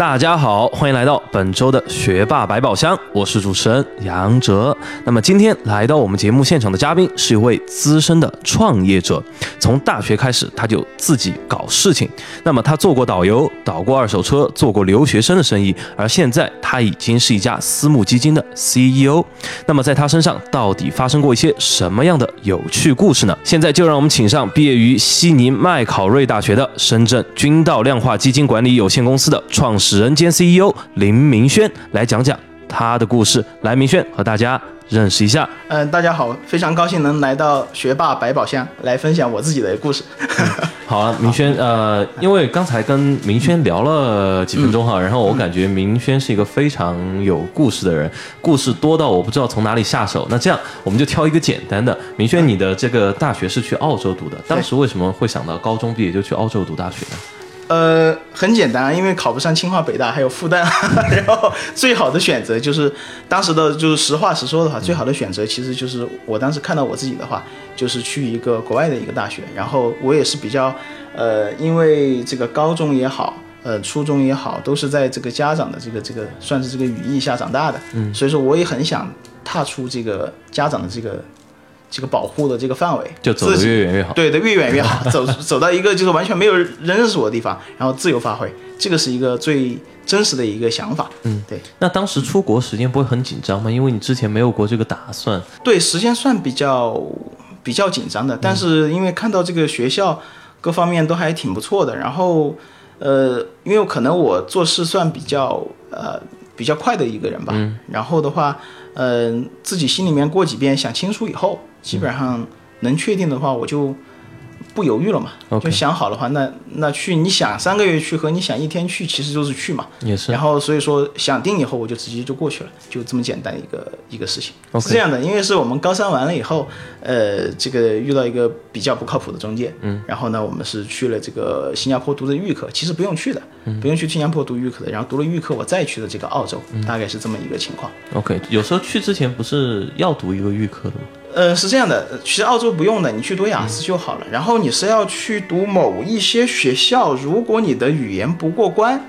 大家好，欢迎来到本周的学霸百宝箱，我是主持人杨哲。那么今天来到我们节目现场的嘉宾是一位资深的创业者，从大学开始他就自己搞事情。那么他做过导游，导过二手车，做过留学生的生意，而现在他已经是一家私募基金的 CEO。那么在他身上到底发生过一些什么样的有趣故事呢？现在就让我们请上毕业于悉尼麦考瑞大学的深圳君道量化基金管理有限公司的创始。人间 CEO 林明轩来讲讲他的故事。来，明轩和大家认识一下。嗯，大家好，非常高兴能来到学霸百宝箱来分享我自己的故事。好啊，明轩，呃，因为刚才跟明轩聊了几分钟哈，然后我感觉明轩是一个非常有故事的人，故事多到我不知道从哪里下手。那这样，我们就挑一个简单的。明轩，你的这个大学是去澳洲读的，当时为什么会想到高中毕业就去澳洲读大学呢？呃，很简单，因为考不上清华、北大，还有复旦，然后最好的选择就是当时的，就是实话实说的话，最好的选择其实就是我当时看到我自己的话，就是去一个国外的一个大学，然后我也是比较，呃，因为这个高中也好，呃，初中也好，都是在这个家长的这个这个算是这个羽翼下长大的，嗯，所以说我也很想踏出这个家长的这个。这个保护的这个范围，就走得越远越好。对的，越远越好。走走到一个就是完全没有人认识我的地方，然后自由发挥，这个是一个最真实的一个想法。嗯，对。那当时出国时间不会很紧张吗？因为你之前没有过这个打算。对，时间算比较比较紧张的，但是因为看到这个学校各方面都还挺不错的，然后呃，因为可能我做事算比较呃比较快的一个人吧。嗯。然后的话，嗯，自己心里面过几遍想清楚以后。基本上能确定的话，我就。不犹豫了嘛，就想好的话，那那去你想三个月去和你想一天去，其实就是去嘛。也是。然后所以说想定以后，我就直接就过去了，就这么简单一个一个事情。是这样的，因为是我们高三完了以后，呃，这个遇到一个比较不靠谱的中介，嗯，然后呢，我们是去了这个新加坡读的预科，其实不用去的，不用去新加坡读预科的，然后读了预科，我再去的这个澳洲，大概是这么一个情况。OK，有时候去之前不是要读一个预科的吗？呃，是这样的，其实澳洲不用的，你去读雅思就好了。然后你是要去读某一些学校，如果你的语言不过关，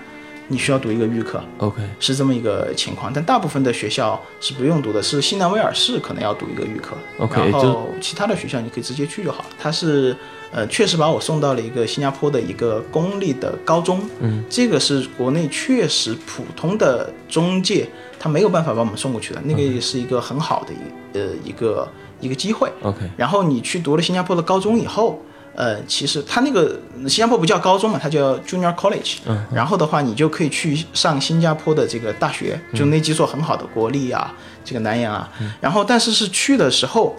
你需要读一个预科。OK，是这么一个情况。但大部分的学校是不用读的，是新南威尔士可能要读一个预科。OK，然后其他的学校你可以直接去就好了。他是呃，确实把我送到了一个新加坡的一个公立的高中。嗯，这个是国内确实普通的中介他没有办法把我们送过去的。那个也是一个很好的一呃一个。一个机会，OK。然后你去读了新加坡的高中以后，呃，其实他那个新加坡不叫高中嘛，它叫 Junior College。嗯。然后的话，你就可以去上新加坡的这个大学，就那几所很好的国立啊，这个南洋啊。然后，但是是去的时候，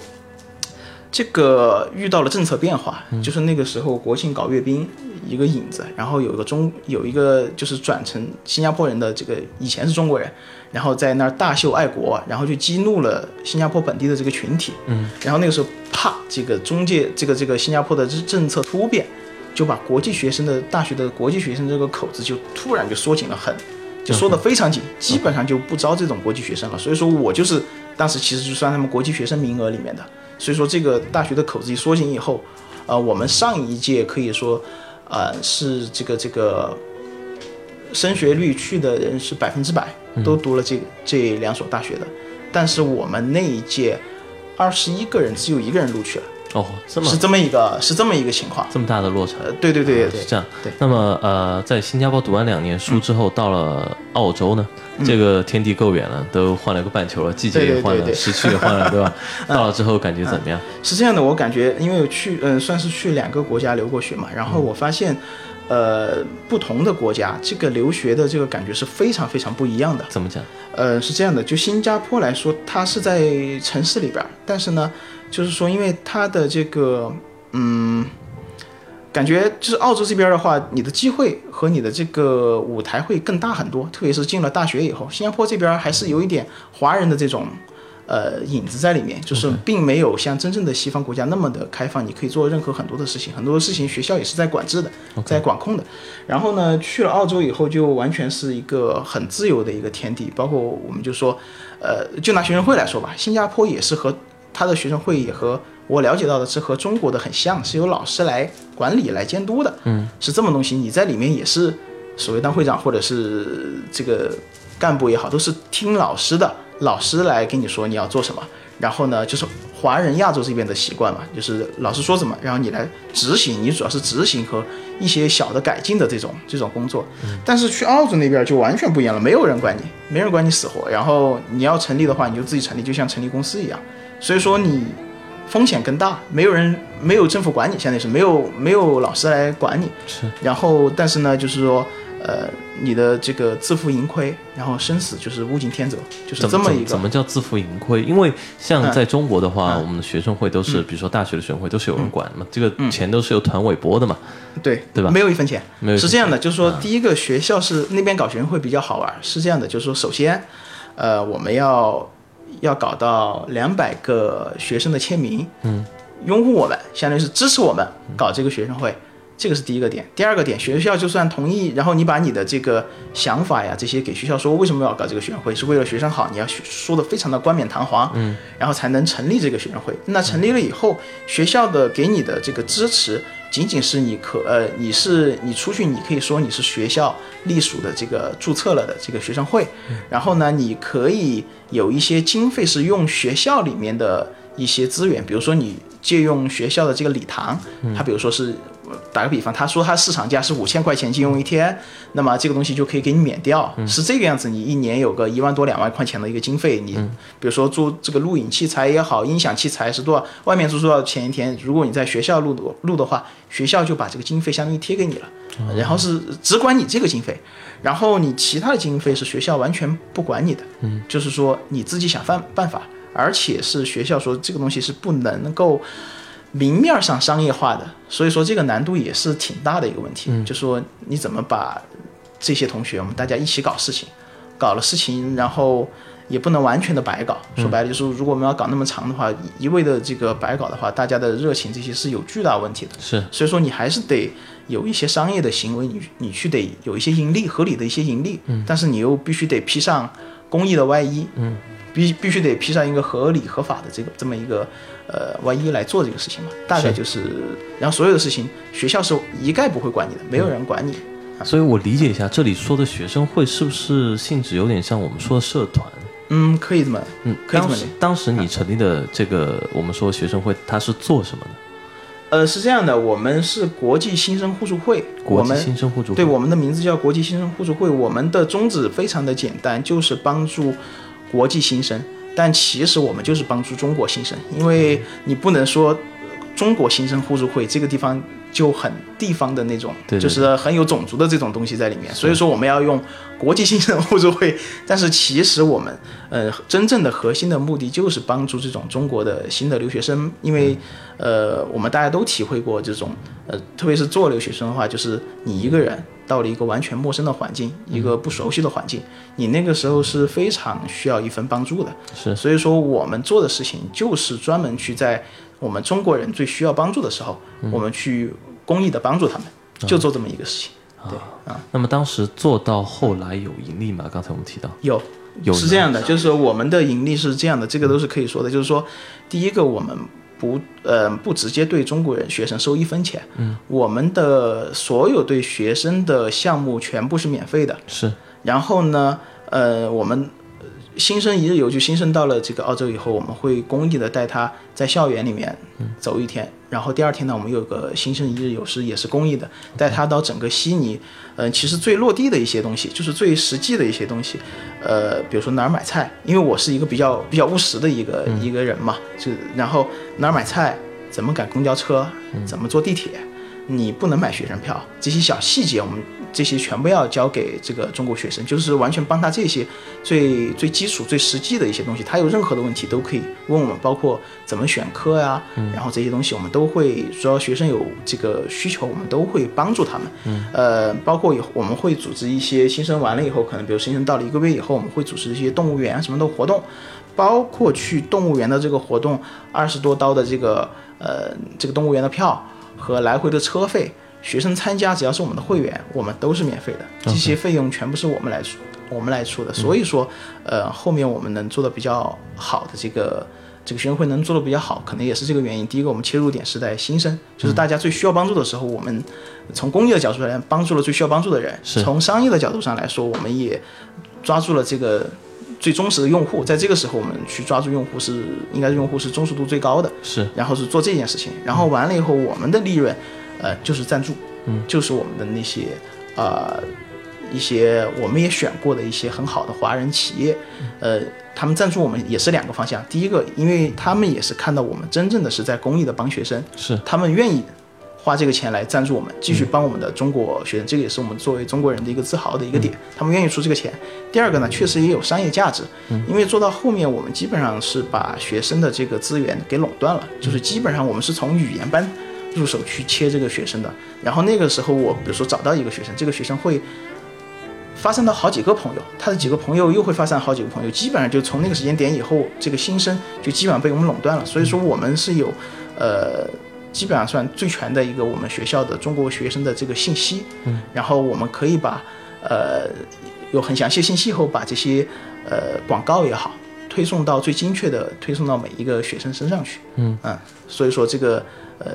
这个遇到了政策变化，就是那个时候国庆搞阅兵。一个影子，然后有一个中有一个就是转成新加坡人的这个以前是中国人，然后在那儿大秀爱国，然后就激怒了新加坡本地的这个群体，嗯，然后那个时候啪，这个中介这个这个新加坡的政策突变，就把国际学生的大学的国际学生这个口子就突然就缩紧了很，就缩得非常紧，基本上就不招这种国际学生了。所以说我就是当时其实就算他们国际学生名额里面的，所以说这个大学的口子一缩紧以后，呃，我们上一届可以说。呃，是这个这个升学率去的人是百分之百都读了这这两所大学的，但是我们那一届二十一个人只有一个人录取了。哦，这么是这么一个是这么一个情况，这么大的落差。对对对，是这样。对，那么呃，在新加坡读完两年书之后，到了澳洲呢，这个天地够远了，都换了个半球了，季节也换了，时区也换了，对吧？到了之后感觉怎么样？是这样的，我感觉因为去嗯，算是去两个国家留过学嘛，然后我发现。呃，不同的国家，这个留学的这个感觉是非常非常不一样的。怎么讲？呃，是这样的，就新加坡来说，它是在城市里边，但是呢，就是说，因为它的这个，嗯，感觉就是澳洲这边的话，你的机会和你的这个舞台会更大很多，特别是进了大学以后，新加坡这边还是有一点华人的这种。呃影子在里面，就是并没有像真正的西方国家那么的开放，你可以做任何很多的事情，很多事情学校也是在管制的，在管控的。然后呢，去了澳洲以后，就完全是一个很自由的一个天地，包括我们就说，呃，就拿学生会来说吧，新加坡也是和他的学生会也和我了解到的是和中国的很像，是由老师来管理来监督的，嗯，是这么东西，你在里面也是所谓当会长或者是这个干部也好，都是听老师的。老师来跟你说你要做什么，然后呢，就是华人亚洲这边的习惯嘛，就是老师说什么，然后你来执行，你主要是执行和一些小的改进的这种这种工作。但是去澳洲那边就完全不一样了，没有人管你，没人管你死活，然后你要成立的话，你就自己成立，就像成立公司一样。所以说你风险更大，没有人，没有政府管你，相当于是没有没有老师来管你。是。然后，但是呢，就是说。呃，你的这个自负盈亏，然后生死就是物竞天择，就是这么一个。怎么叫自负盈亏？因为像在中国的话，我们的学生会都是，比如说大学的学生会都是有人管嘛，这个钱都是由团委拨的嘛。对对吧？没有一分钱。没有。是这样的，就是说，第一个学校是那边搞学生会比较好玩，是这样的，就是说，首先，呃，我们要要搞到两百个学生的签名，嗯，拥护我们，相当于是支持我们搞这个学生会。这个是第一个点，第二个点，学校就算同意，然后你把你的这个想法呀这些给学校说，为什么要搞这个学生会，是为了学生好，你要说的非常的冠冕堂皇，嗯，然后才能成立这个学生会。那成立了以后，学校的给你的这个支持，仅仅是你可呃，你是你出去，你可以说你是学校隶属的这个注册了的这个学生会，然后呢，你可以有一些经费是用学校里面的一些资源，比如说你借用学校的这个礼堂，它比如说是。打个比方，他说他市场价是五千块钱借用一天，那么这个东西就可以给你免掉，是这个样子。你一年有个一万多两万块钱的一个经费，你比如说租这个录影器材也好，音响器材是多少，外面租多少钱一天？如果你在学校录的录的话，学校就把这个经费相当于贴给你了，然后是只管你这个经费，然后你其他的经费是学校完全不管你的，嗯，就是说你自己想办办法，而且是学校说这个东西是不能够。明面上商业化的，所以说这个难度也是挺大的一个问题。嗯，就说你怎么把这些同学，我们大家一起搞事情，搞了事情，然后也不能完全的白搞。说白了就是，如果我们要搞那么长的话，一味的这个白搞的话，大家的热情这些是有巨大问题的。是，所以说你还是得有一些商业的行为，你你去得有一些盈利，合理的一些盈利。嗯，但是你又必须得披上公益的外衣。嗯。必必须得披上一个合理合法的这个这么一个呃万一来做这个事情嘛，大概就是，然后所有的事情学校是一概不会管你的，没有人管你。所以我理解一下，这里说的学生会是不是性质有点像我们说的社团？嗯，可以这么，嗯，可以这么。当时你成立的这个我们说学生会，它是做什么的？呃，是这样的，我们是国际新生互助会，国际新生互助会，对，我们的名字叫国际新生互助会，我们的宗旨非常的简单，就是帮助。国际新生，但其实我们就是帮助中国新生，因为你不能说中国新生互助会这个地方就很地方的那种，就是很有种族的这种东西在里面，所以说我们要用国际新生互助会。但是其实我们呃真正的核心的目的就是帮助这种中国的新的留学生，因为呃我们大家都体会过这种呃特别是做留学生的话，就是你一个人。到了一个完全陌生的环境，一个不熟悉的环境，你那个时候是非常需要一份帮助的。是，所以说我们做的事情就是专门去在我们中国人最需要帮助的时候，我们去公益的帮助他们，就做这么一个事情。对啊。那么当时做到后来有盈利吗？刚才我们提到有，有是这样的，就是我们的盈利是这样的，这个都是可以说的，就是说第一个我们。不，呃，不直接对中国人学生收一分钱。嗯，我们的所有对学生的项目全部是免费的。是。然后呢，呃，我们新生一日游就新生到了这个澳洲以后，我们会公益的带他在校园里面走一天。然后第二天呢，我们有个新生一日游是也是公益的，带他到整个悉尼，嗯，其实最落地的一些东西，就是最实际的一些东西，呃，比如说哪儿买菜，因为我是一个比较比较务实的一个一个人嘛，就然后哪儿买菜，怎么赶公交车，怎么坐地铁，你不能买学生票，这些小细节我们这些全部要交给这个中国学生，就是完全帮他这些最最基础、最实际的一些东西。他有任何的问题都可以问我们，包括怎么选课呀，然后这些东西我们都会，只要学生有这个需求，我们都会帮助他们。呃，包括以后我们会组织一些新生完了以后，可能比如新生到了一个月以后，我们会组织一些动物园什么的活动，包括去动物园的这个活动，二十多刀的这个呃这个动物园的票。和来回的车费，学生参加只要是我们的会员，我们都是免费的，这些费用全部是我们来出，我们来出的。所以说，呃，后面我们能做的比较好的这个这个学生会能做的比较好，可能也是这个原因。第一个，我们切入点是在新生，就是大家最需要帮助的时候，我们从公益的角度来帮助了最需要帮助的人；从商业的角度上来说，我们也抓住了这个。最忠实的用户，在这个时候我们去抓住用户是应该用户是忠实度最高的，是，然后是做这件事情，然后完了以后我们的利润，呃，就是赞助，嗯，就是我们的那些呃一些我们也选过的一些很好的华人企业，呃，他们赞助我们也是两个方向，第一个，因为他们也是看到我们真正的是在公益的帮学生，是，他们愿意。花这个钱来赞助我们，继续帮我们的中国学生，这个也是我们作为中国人的一个自豪的一个点。他们愿意出这个钱。第二个呢，确实也有商业价值，因为做到后面，我们基本上是把学生的这个资源给垄断了，就是基本上我们是从语言班入手去切这个学生的。然后那个时候，我比如说找到一个学生，这个学生会发散到好几个朋友，他的几个朋友又会发散好几个朋友，基本上就从那个时间点以后，这个新生就基本上被我们垄断了。所以说，我们是有，呃。基本上算最全的一个我们学校的中国学生的这个信息，嗯，然后我们可以把呃有很详细信息后，把这些呃广告也好，推送到最精确的推送到每一个学生身上去，嗯。嗯，所以说这个呃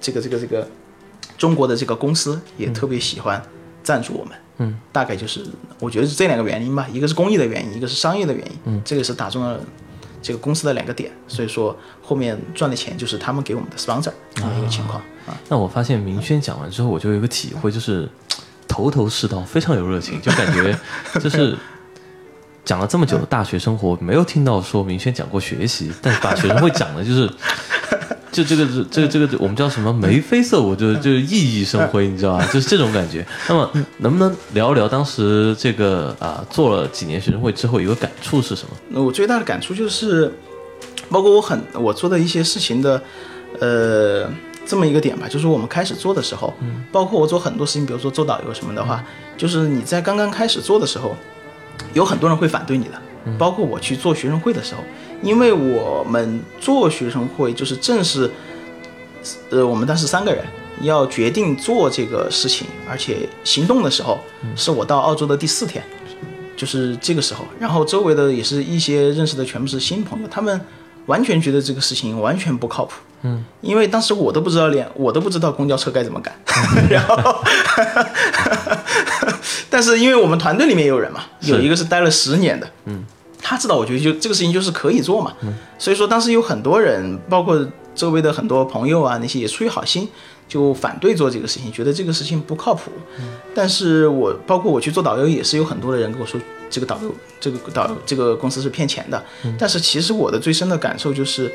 这个这个这个中国的这个公司也特别喜欢赞助我们，嗯，大概就是我觉得是这两个原因吧，一个是公益的原因，一个是商业的原因，嗯，这个是打中了。这个公司的两个点，所以说后面赚的钱就是他们给我们的 sponsor 这么一个情况啊。那我发现明轩讲完之后，我就有一个体会，就是头头是道，非常有热情，就感觉就是讲了这么久的大学生活，没有听到说明轩讲过学习，但大学生会讲的就是。就这个这个这个我们叫什么眉飞色舞，就就熠熠生辉，你知道吧？就是这种感觉。那么能不能聊一聊当时这个啊做了几年学生会之后一个感触是什么？那我最大的感触就是，包括我很我做的一些事情的，呃，这么一个点吧，就是我们开始做的时候，包括我做很多事情，比如说做导游什么的话，就是你在刚刚开始做的时候，有很多人会反对你的。包括我去做学生会的时候，因为我们做学生会就是正是，呃，我们当时三个人要决定做这个事情，而且行动的时候，是我到澳洲的第四天，就是这个时候，然后周围的也是一些认识的全部是新朋友，他们完全觉得这个事情完全不靠谱。嗯，因为当时我都不知道，连我都不知道公交车该怎么赶。然后，但是因为我们团队里面有人嘛，有一个是待了十年的，嗯。他知道，我觉得就这个事情就是可以做嘛，所以说当时有很多人，包括周围的很多朋友啊，那些也出于好心就反对做这个事情，觉得这个事情不靠谱。但是我包括我去做导游，也是有很多的人跟我说，这个导游这个导游这个公司是骗钱的。但是其实我的最深的感受就是，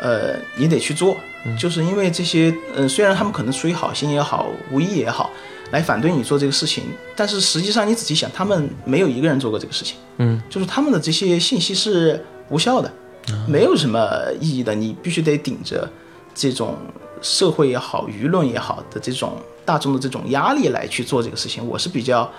呃，你得去做，就是因为这些，嗯，虽然他们可能出于好心也好，无意也好。来反对你做这个事情，但是实际上你仔细想，他们没有一个人做过这个事情，嗯，就是他们的这些信息是无效的，没有什么意义的，你必须得顶着这种社会也好、舆论也好的这种大众的这种压力来去做这个事情。我是比较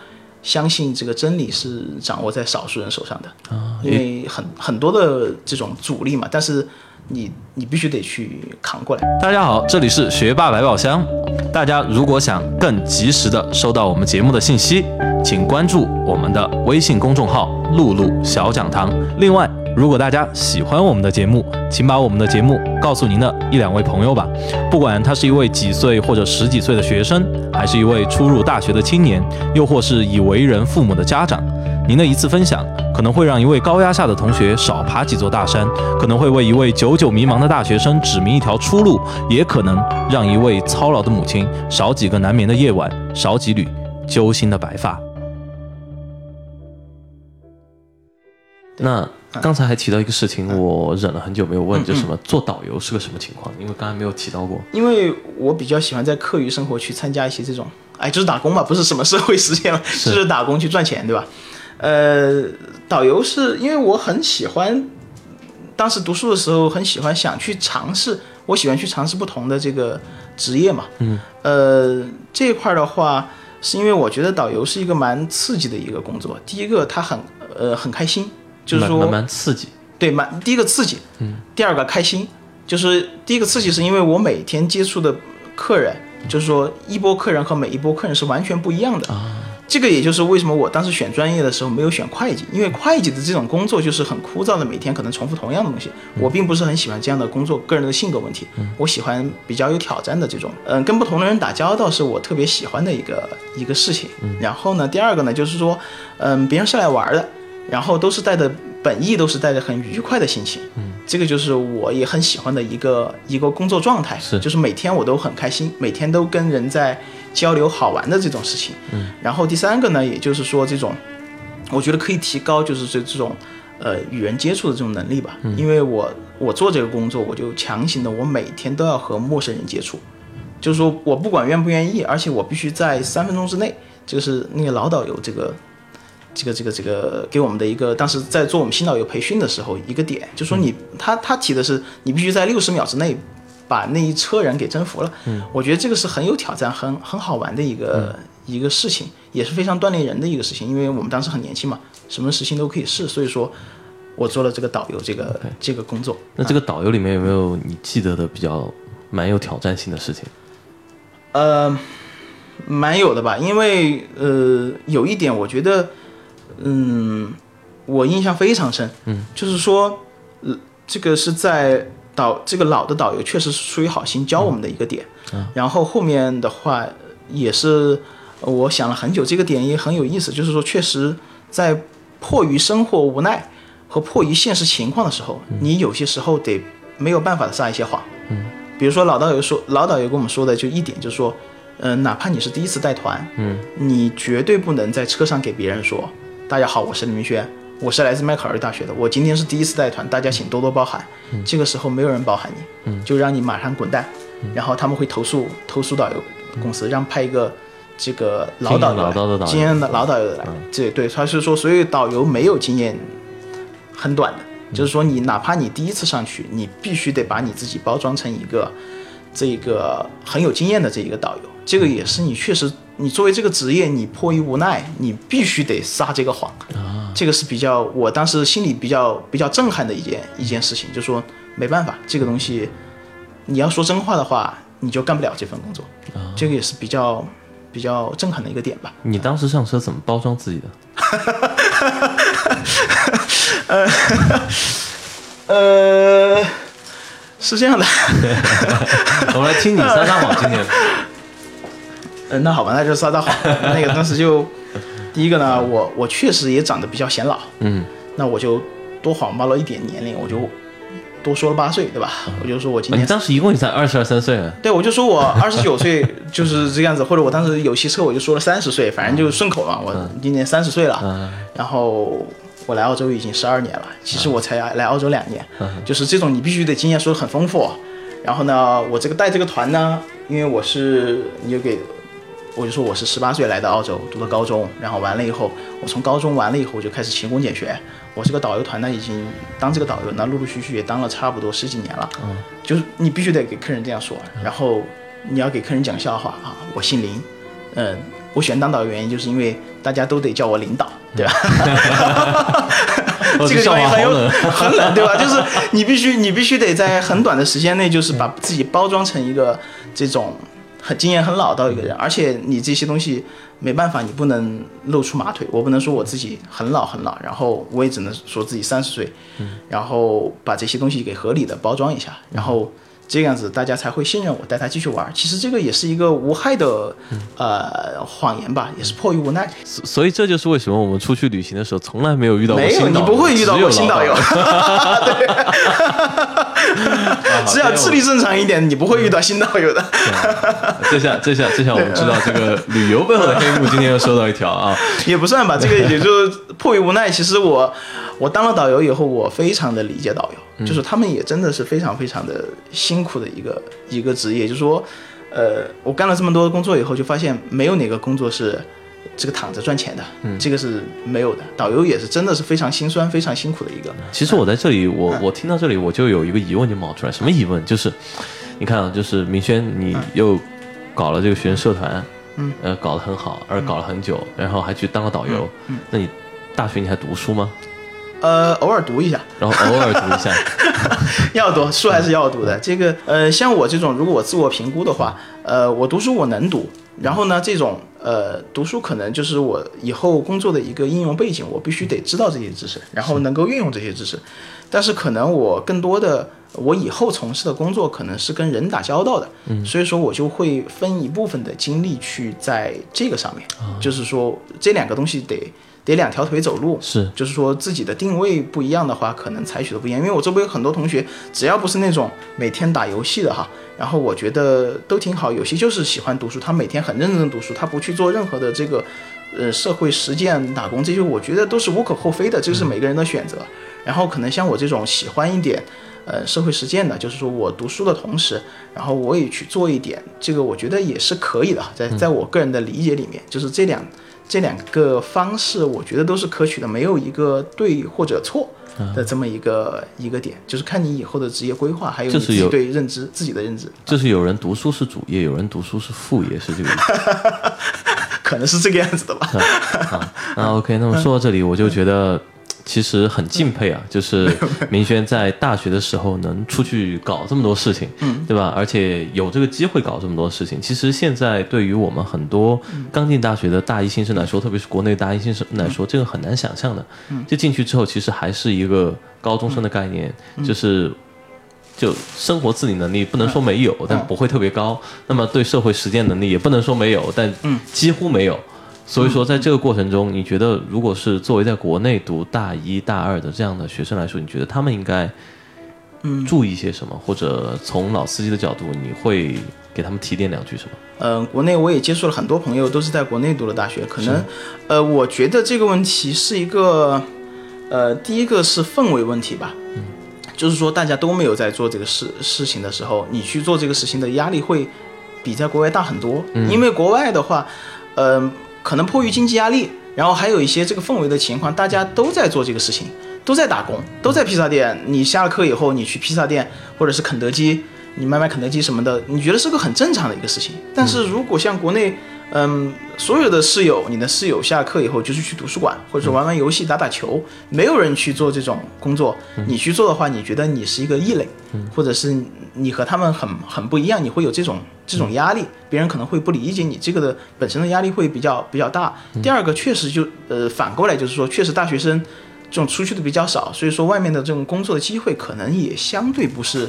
相信这个真理是掌握在少数人手上的，啊，因为很很多的这种阻力嘛，但是。你你必须得去扛过来。大家好，这里是学霸百宝箱。大家如果想更及时的收到我们节目的信息，请关注我们的微信公众号“露露小讲堂”。另外，如果大家喜欢我们的节目，请把我们的节目告诉您的一两位朋友吧。不管他是一位几岁或者十几岁的学生，还是一位初入大学的青年，又或是已为人父母的家长。您的一次分享，可能会让一位高压下的同学少爬几座大山，可能会为一位久久迷茫的大学生指明一条出路，也可能让一位操劳的母亲少几个难眠的夜晚，少几缕揪心的白发。那刚才还提到一个事情，我忍了很久没有问，就什么做导游是个什么情况？因为刚才没有提到过。因为我比较喜欢在课余生活去参加一些这种，哎，就是打工嘛，不是什么社会实践了，就是打工去赚钱，对吧？呃，导游是因为我很喜欢，当时读书的时候很喜欢想去尝试，我喜欢去尝试不同的这个职业嘛。嗯。呃，这一块的话，是因为我觉得导游是一个蛮刺激的一个工作。第一个，他很呃很开心，就是说蛮刺激。对，蛮第一个刺激。嗯。第二个开心，就是第一个刺激是因为我每天接触的客人，就是说一波客人和每一波客人是完全不一样的。啊。这个也就是为什么我当时选专业的时候没有选会计，因为会计的这种工作就是很枯燥的，每天可能重复同样的东西，我并不是很喜欢这样的工作，个人的性格问题，我喜欢比较有挑战的这种，嗯，跟不同的人打交道是我特别喜欢的一个一个事情。然后呢，第二个呢，就是说，嗯，别人是来玩的，然后都是带着本意，都是带着很愉快的心情，嗯，这个就是我也很喜欢的一个一个工作状态，是，就是每天我都很开心，每天都跟人在。交流好玩的这种事情，嗯，然后第三个呢，也就是说这种，我觉得可以提高就是这这种，呃，与人接触的这种能力吧，嗯，因为我我做这个工作，我就强行的我每天都要和陌生人接触，就是说我不管愿不愿意，而且我必须在三分钟之内，就是那个老导游这个，这个这个这个给我们的一个，当时在做我们新导游培训的时候一个点，就说你他他提的是你必须在六十秒之内。把那一车人给征服了，嗯，我觉得这个是很有挑战、很很好玩的一个一个事情，也是非常锻炼人的一个事情。因为我们当时很年轻嘛，什么事情都可以试，所以说，我做了这个导游这个这个工作。那这个导游里面有没有你记得的比较蛮有挑战性的事情？呃，蛮有的吧，因为呃，有一点我觉得，嗯，我印象非常深，嗯，就是说，呃，这个是在。导这个老的导游确实是出于好心教我们的一个点，然后后面的话也是我想了很久，这个点也很有意思，就是说确实在迫于生活无奈和迫于现实情况的时候，你有些时候得没有办法的撒一些谎，嗯，比如说老导游说，老导游跟我们说的就一点就是说，嗯，哪怕你是第一次带团，嗯，你绝对不能在车上给别人说，大家好，我是李明轩。我是来自迈克尔大学的，我今天是第一次带团，大家请多多包涵。这个时候没有人包涵你，就让你马上滚蛋，然后他们会投诉投诉导游公司，让派一个这个老导游、经验的老导游来。这对他是说，所有导游没有经验很短的，就是说你哪怕你第一次上去，你必须得把你自己包装成一个这个很有经验的这一个导游。这个也是你确实，你作为这个职业，你迫于无奈，你必须得撒这个谎啊。这个是比较，我当时心里比较比较震撼的一件一件事情，就说没办法，这个东西你要说真话的话，你就干不了这份工作。这个也是比较比较震撼的一个点吧。你当时上车怎么包装自己的？呃呃，是这样的。我们来听你撒撒谎，今天。嗯，那好吧，那就撒撒谎。那个当时就，第一个呢，我我确实也长得比较显老，嗯，那我就多谎报了一点年龄，我就多说了八岁，对吧？我就说我今年，你当时一共才二十二三岁啊？对，我就说我 二十九岁，就是这样子，或者我当时有些车，我就说了三十岁，反正就顺口嘛。我今年三十岁了，嗯然后我来澳洲已经十二年了，其实我才来澳洲两年，就是这种你必须得经验说的很丰富。然后呢，我这个带这个团呢，因为我是你就给。我就说我是十八岁来到澳洲读的高中，然后完了以后，我从高中完了以后我就开始勤工俭学。我这个导游团呢，已经当这个导游，那陆陆续续也当了差不多十几年了。嗯，就是你必须得给客人这样说，然后你要给客人讲笑话啊。我姓林，嗯，我选当导游原因就是因为大家都得叫我领导，对吧？这个笑话很有很冷，对吧？就是你必须你必须得在很短的时间内，就是把自己包装成一个这种。很经验很老道一个人，而且你这些东西没办法，你不能露出马腿。我不能说我自己很老很老，然后我也只能说自己三十岁，然后把这些东西给合理的包装一下。然后这样子大家才会信任我，带他继续玩。其实这个也是一个无害的呃谎言吧，也是迫于无奈。所所以这就是为什么我们出去旅行的时候从来没有遇到过没有，你新导游，不会遇到过新导游。对，只要智力正常一点，你不会遇到新导游的。这下这下这下我们知道这个旅游背后的黑幕，今天又收到一条啊。也不算吧，这个也就是迫于无奈。其实我我当了导游以后，我非常的理解导游，就是他们也真的是非常非常的辛苦的一个一个职业。就是说，呃，我干了这么多工作以后，就发现没有哪个工作是这个躺着赚钱的，嗯这个是没有的。导游也是真的是非常心酸、非常辛苦的一个。其实我在这里，我我听到这里，我就有一个疑问就冒出来，什么疑问？就是你看啊，就是明轩，你又搞了这个学生社团，嗯，呃，搞得很好，而搞了很久，然后还去当了导游，嗯，那你大学你还读书吗？呃，偶尔读一下，然后偶尔读一下，要读书还是要读的。这个呃，像我这种，如果我自我评估的话，呃，我读书我能读，然后呢，这种呃读书可能就是我以后工作的一个应用背景，我必须得知道这些知识，然后能够运用这些知识。但是可能我更多的，我以后从事的工作可能是跟人打交道的，嗯，所以说我就会分一部分的精力去在这个上面，就是说这两个东西得。得两条腿走路，是，就是说自己的定位不一样的话，可能采取的不一样。因为我周围有很多同学，只要不是那种每天打游戏的哈，然后我觉得都挺好。有些就是喜欢读书，他每天很认真读书，他不去做任何的这个，呃，社会实践打工，这些我觉得都是无可厚非的，这是每个人的选择。然后可能像我这种喜欢一点，呃，社会实践的，就是说我读书的同时，然后我也去做一点，这个我觉得也是可以的。在在我个人的理解里面，就是这两。这两个方式，我觉得都是可取的，没有一个对或者错的这么一个一个点，就是看你以后的职业规划，还有你自己对认知自己的认知。就是有人读书是主业，有人读书是副业，是这个意思。可能是这个样子的吧。啊，那 OK，那么说到这里，我就觉得。其实很敬佩啊，就是明轩在大学的时候能出去搞这么多事情，嗯，对吧？而且有这个机会搞这么多事情。其实现在对于我们很多刚进大学的大一新生来说，特别是国内大一新生来说，这个很难想象的。嗯，就进去之后，其实还是一个高中生的概念，就是就生活自理能力不能说没有，但不会特别高。那么对社会实践能力也不能说没有，但几乎没有。所以说，在这个过程中，你觉得如果是作为在国内读大一大二的这样的学生来说，你觉得他们应该嗯注意些什么？或者从老司机的角度，你会给他们提点两句什么？嗯，国内我也接触了很多朋友，都是在国内读的大学。可能，呃，我觉得这个问题是一个，呃，第一个是氛围问题吧。嗯，就是说大家都没有在做这个事事情的时候，你去做这个事情的压力会比在国外大很多。嗯，因为国外的话，嗯。可能迫于经济压力，然后还有一些这个氛围的情况，大家都在做这个事情，都在打工，都在披萨店。你下了课以后，你去披萨店或者是肯德基，你买买肯德基什么的，你觉得是个很正常的一个事情。但是如果像国内，所有的室友，你的室友下课以后就是去图书馆，或者玩玩游戏、打打球，没有人去做这种工作。你去做的话，你觉得你是一个异类，或者是你和他们很很不一样，你会有这种这种压力，别人可能会不理解你，这个的本身的压力会比较比较大。第二个，确实就呃反过来就是说，确实大学生这种出去的比较少，所以说外面的这种工作的机会可能也相对不是。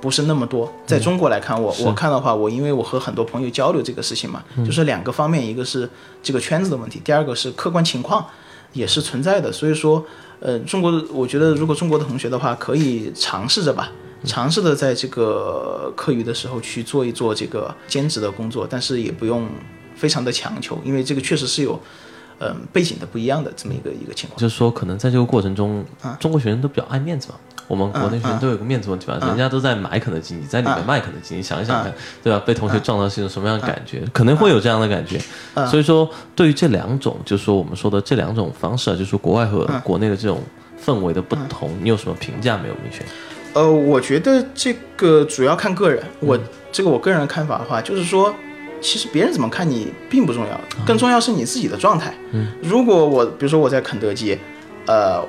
不是那么多，在中国来看，我我看的话，我因为我和很多朋友交流这个事情嘛，就是两个方面，一个是这个圈子的问题，第二个是客观情况也是存在的。所以说，呃，中国我觉得如果中国的同学的话，可以尝试着吧，尝试的在这个课余的时候去做一做这个兼职的工作，但是也不用非常的强求，因为这个确实是有。嗯，背景的不一样的这么一个一个情况，就是说，可能在这个过程中，中国学生都比较爱面子嘛。我们国内学生都有个面子问题吧，人家都在买肯德基，你在里面卖肯德基，你想一想看，对吧？被同学撞到是一种什么样的感觉？可能会有这样的感觉。所以说，对于这两种，就是说我们说的这两种方式啊，就是国外和国内的这种氛围的不同，你有什么评价没有？明轩？呃，我觉得这个主要看个人。我这个我个人的看法的话，就是说。其实别人怎么看你并不重要，更重要是你自己的状态。嗯，如果我比如说我在肯德基，呃，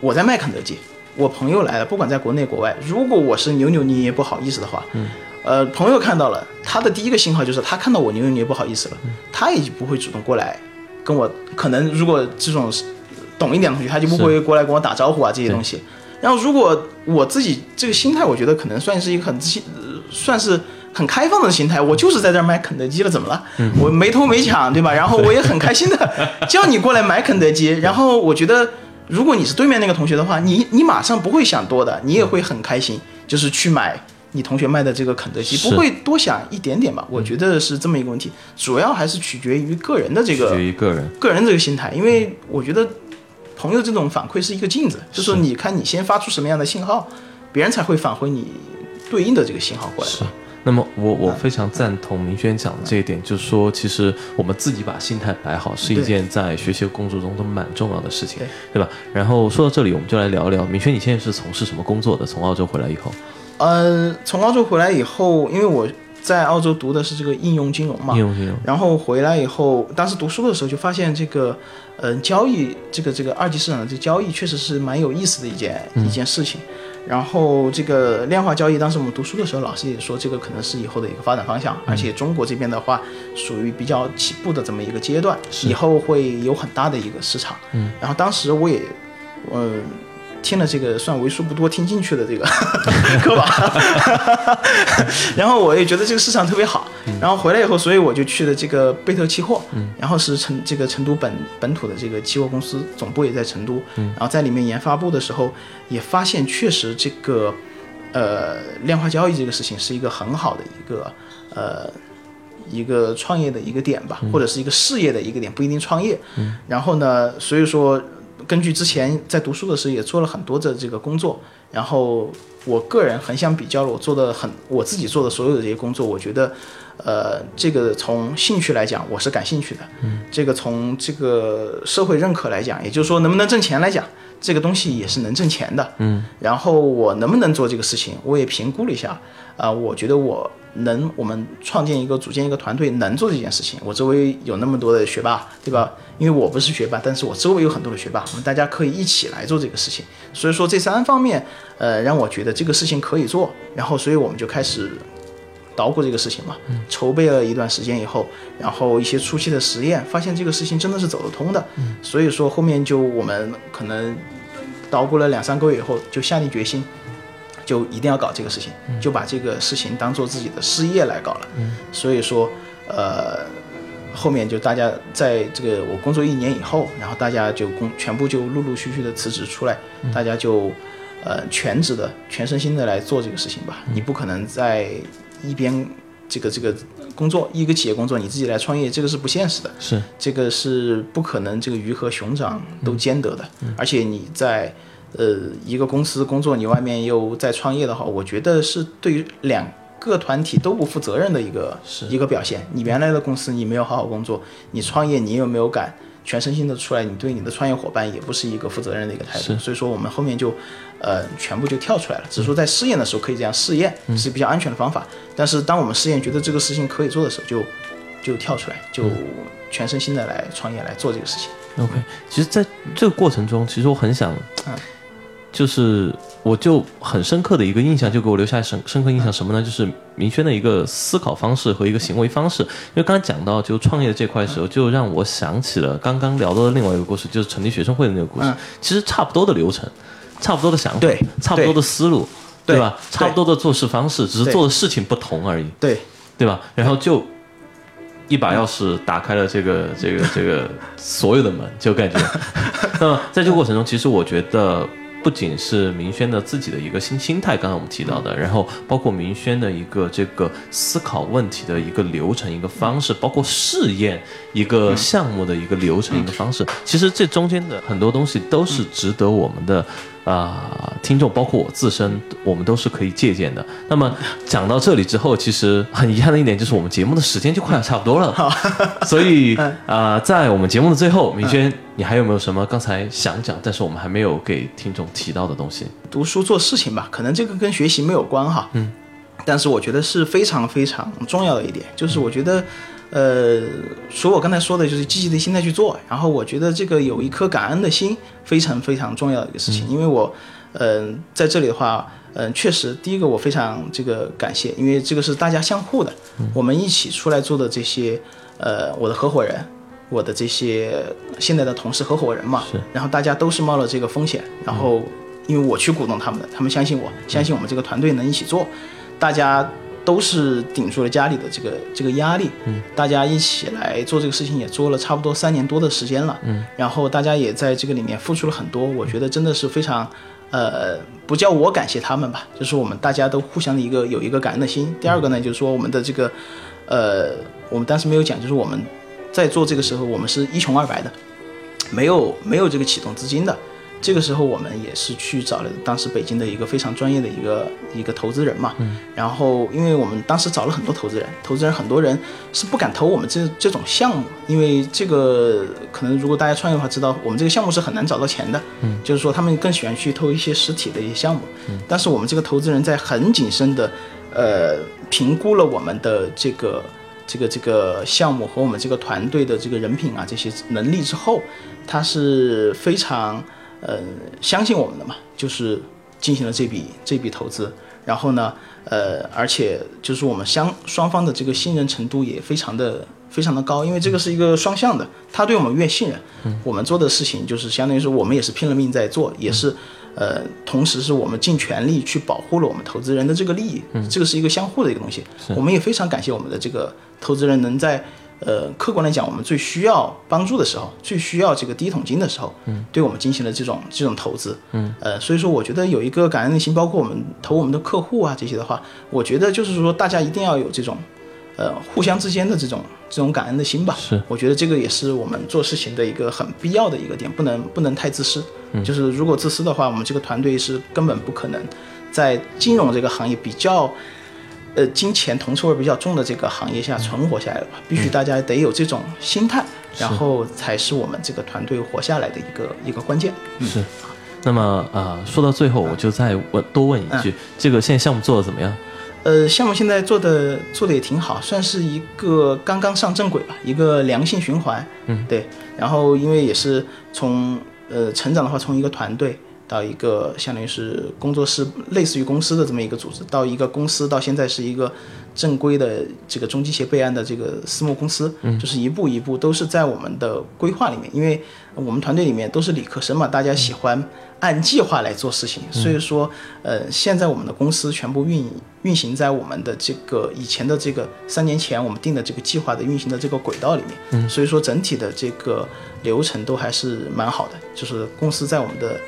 我在卖肯德基，我朋友来了，不管在国内国外，如果我是扭扭捏捏不好意思的话，嗯，呃，朋友看到了，他的第一个信号就是他看到我扭扭捏不好意思了，他也就不会主动过来跟我。可能如果这种懂一点的同学，他就不会过来跟我打招呼啊这些东西。然后如果我自己这个心态，我觉得可能算是一个很自信，呃算是很开放的心态。我就是在这儿买肯德基了，怎么了？我没偷没抢，对吧？然后我也很开心的 叫你过来买肯德基。然后我觉得，如果你是对面那个同学的话，你你马上不会想多的，你也会很开心，就是去买。你同学卖的这个肯德基不会多想一点点吧？我觉得是这么一个问题，主要还是取决于个人的这个取决于个人。个人这个心态，因为我觉得朋友这种反馈是一个镜子，就是说你看你先发出什么样的信号，别人才会返回你对应的这个信号过来。是。那么我我非常赞同明轩讲的这一点，就是说，其实我们自己把心态摆好，是一件在学习和工作中都蛮重要的事情对，吧？然后说到这里，我们就来聊一聊，明轩，你现在是从事什么工作的？从澳洲回来以后，呃，从澳洲回来以后，因为我在澳洲读的是这个应用金融嘛应，用金融，然后回来以后，当时读书的时候就发现这个，呃，交易这个这个二级市场的这个交易确实是蛮有意思的一件、一件事情。然后这个量化交易，当时我们读书的时候，老师也说这个可能是以后的一个发展方向，而且中国这边的话，属于比较起步的这么一个阶段，以后会有很大的一个市场。嗯，然后当时我也，嗯、听了这个算为数不多听进去的这个 课吧，然后我也觉得这个市场特别好，然后回来以后，所以我就去了这个贝特期货，然后是成这个成都本本土的这个期货公司，总部也在成都，然后在里面研发部的时候，也发现确实这个呃量化交易这个事情是一个很好的一个呃。一个创业的一个点吧，或者是一个事业的一个点，不一定创业。然后呢，所以说根据之前在读书的时候也做了很多的这个工作，然后我个人横向比较了我做的很我自己做的所有的这些工作，我觉得，呃，这个从兴趣来讲我是感兴趣的，嗯，这个从这个社会认可来讲，也就是说能不能挣钱来讲，这个东西也是能挣钱的，嗯，然后我能不能做这个事情，我也评估了一下，啊、我觉得我能，我们创建一个、组建一个团队能做这件事情。我周围有那么多的学霸，对吧？因为我不是学霸，但是我周围有很多的学霸，我们大家可以一起来做这个事情。所以说这三方面，呃，让我觉得这个事情可以做。然后，所以我们就开始捣鼓这个事情嘛，筹备了一段时间以后，然后一些初期的实验，发现这个事情真的是走得通的。所以说后面就我们可能捣鼓了两三个月以后，就下定决心。就一定要搞这个事情，就把这个事情当做自己的事业来搞了。所以说，呃，后面就大家在这个我工作一年以后，然后大家就工全部就陆陆续续的辞职出来，大家就呃全职的、全身心的来做这个事情吧。你不可能在一边这个这个工作一个企业工作，你自己来创业，这个是不现实的。是这个是不可能，这个鱼和熊掌都兼得的。而且你在呃一个公司工作，你外面又在创业的话，我觉得是对于两个团体都不负责任的一个一个表现。你原来的公司你没有好好工作，你创业你又没有敢全身心的出来？你对你的创业伙伴也不是一个负责任的一个态度。所以说我们后面就呃全部就跳出来了。只是说在试验的时候可以这样试验，是比较安全的方法。但是当我们试验觉得这个事情可以做的时候，就就跳出来，就全身心的来创业来做这个事情。OK，其实在这个过程中，其实我很想，嗯就是我就很深刻的一个印象，就给我留下深深刻印象什么呢？就是明轩的一个思考方式和一个行为方式。因为刚才讲到就创业这块的时候，就让我想起了刚刚聊到的另外一个故事，就是成立学生会的那个故事。嗯其实差不多的流程，差不多的想法，对差不多的思路，对吧？对差不多的做事方式，只是做的事情不同而已。对，对吧？然后就一把钥匙打开了这个这个这个所有的门，就感觉。那么在这个过程中，其实我觉得。不仅是明轩的自己的一个心心态，刚才我们提到的，然后包括明轩的一个这个思考问题的一个流程、一个方式，包括试验一个项目的一个流程、一个方式，其实这中间的很多东西都是值得我们的啊、听众，包括我自身，我们都是可以借鉴的。那么讲到这里之后，其实很遗憾的一点就是我们节目的时间就快要差不多了，所以啊、在我们节目的最后，明轩，你还有没有什么刚才想讲，但是我们还没有给听众提到的东西？读书做事情吧，可能这个跟学习没有关哈，嗯，但是我觉得是非常非常重要的一点，就是我觉得，呃，除了我刚才说的，就是积极的心态去做，然后我觉得这个有一颗感恩的心，非常非常重要的一个事情，因为我，嗯、在这里的话。嗯，确实，第一个我非常这个感谢，因为这个是大家相互的，我们一起出来做的这些，呃，我的合伙人，我的这些现在的同事合伙人嘛，然后大家都是冒了这个风险，然后因为我去鼓动他们的，他们相信我，相信我们这个团队能一起做，大家都是顶住了家里的这个这个压力，嗯，大家一起来做这个事情也做了差不多三年多的时间了，嗯，然后大家也在这个里面付出了很多，我觉得真的是非常。呃，不叫我感谢他们吧，就是我们大家都互相的一个有一个感恩的心。第二个呢，就是说我们的这个，呃，我们当时没有讲，就是我们在做这个时候，我们是一穷二白的，没有没有这个启动资金的。这个时候我们也是去找了当时北京的一个非常专业的一个一个投资人嘛，嗯，然后因为我们当时找了很多投资人，投资人很多人是不敢投我们这这种项目，因为这个可能如果大家创业的话知道，我们这个项目是很难找到钱的，嗯，就是说他们更喜欢去投一些实体的一些项目，嗯，但是我们这个投资人在很谨慎的，呃，评估了我们的这个这个这个项目和我们这个团队的这个人品啊这些能力之后，他是非常。呃，相信我们的嘛，就是进行了这笔这笔投资，然后呢，呃，而且就是我们相双方的这个信任程度也非常的非常的高，因为这个是一个双向的，他对我们越信任，我们做的事情就是相当于是我们也是拼了命在做，也是，呃，同时是我们尽全力去保护了我们投资人的这个利益，这个是一个相互的一个东西，我们也非常感谢我们的这个投资人能在。呃，客观来讲，我们最需要帮助的时候，最需要这个第一桶金的时候，嗯，对我们进行了这种这种投资，嗯，呃，所以说我觉得有一个感恩的心，包括我们投我们的客户啊这些的话，我觉得就是说大家一定要有这种，呃，互相之间的这种这种感恩的心吧。是，我觉得这个也是我们做事情的一个很必要的一个点，不能不能太自私。嗯，就是如果自私的话，我们这个团队是根本不可能在金融这个行业比较。呃，金钱铜臭味比较重的这个行业下存活下来的话，必须大家得有这种心态，然后才是我们这个团队活下来的一个一个关键。是。那么啊，说到最后，我就再问多问一句，这个现在项目做的怎么样？呃，项目现在做的做的也挺好，算是一个刚刚上正轨吧，一个良性循环。嗯，对。然后因为也是从呃成长的话，从一个团队。到一个相当于是工作室，类似于公司的这么一个组织，到一个公司，到现在是一个正规的这个中机协备案的这个私募公司，就是一步一步都是在我们的规划里面，因为我们团队里面都是理科生嘛，大家喜欢按计划来做事情，所以说，呃，现在我们的公司全部运运行在我们的这个以前的这个三年前我们定的这个计划的运行的这个轨道里面，所以说整体的这个流程都还是蛮好的，就是公司在我们的。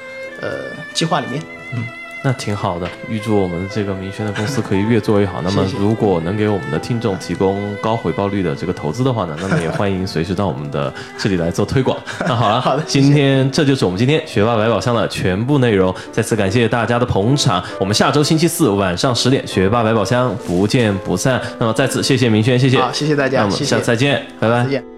呃，计划里面，嗯，那挺好的。预祝我们这个明轩的公司可以越做越好。那么，如果能给我们的听众提供高回报率的这个投资的话呢，那么也欢迎随时到我们的这里来做推广。那好了，好的，今天这就是我们今天学霸百宝箱的全部内容。再次感谢大家的捧场。我们下周星期四晚上十点，学霸百宝箱不见不散。那么再次谢谢明轩，谢谢，好，谢谢大家，那我们下次再见，拜拜。再见。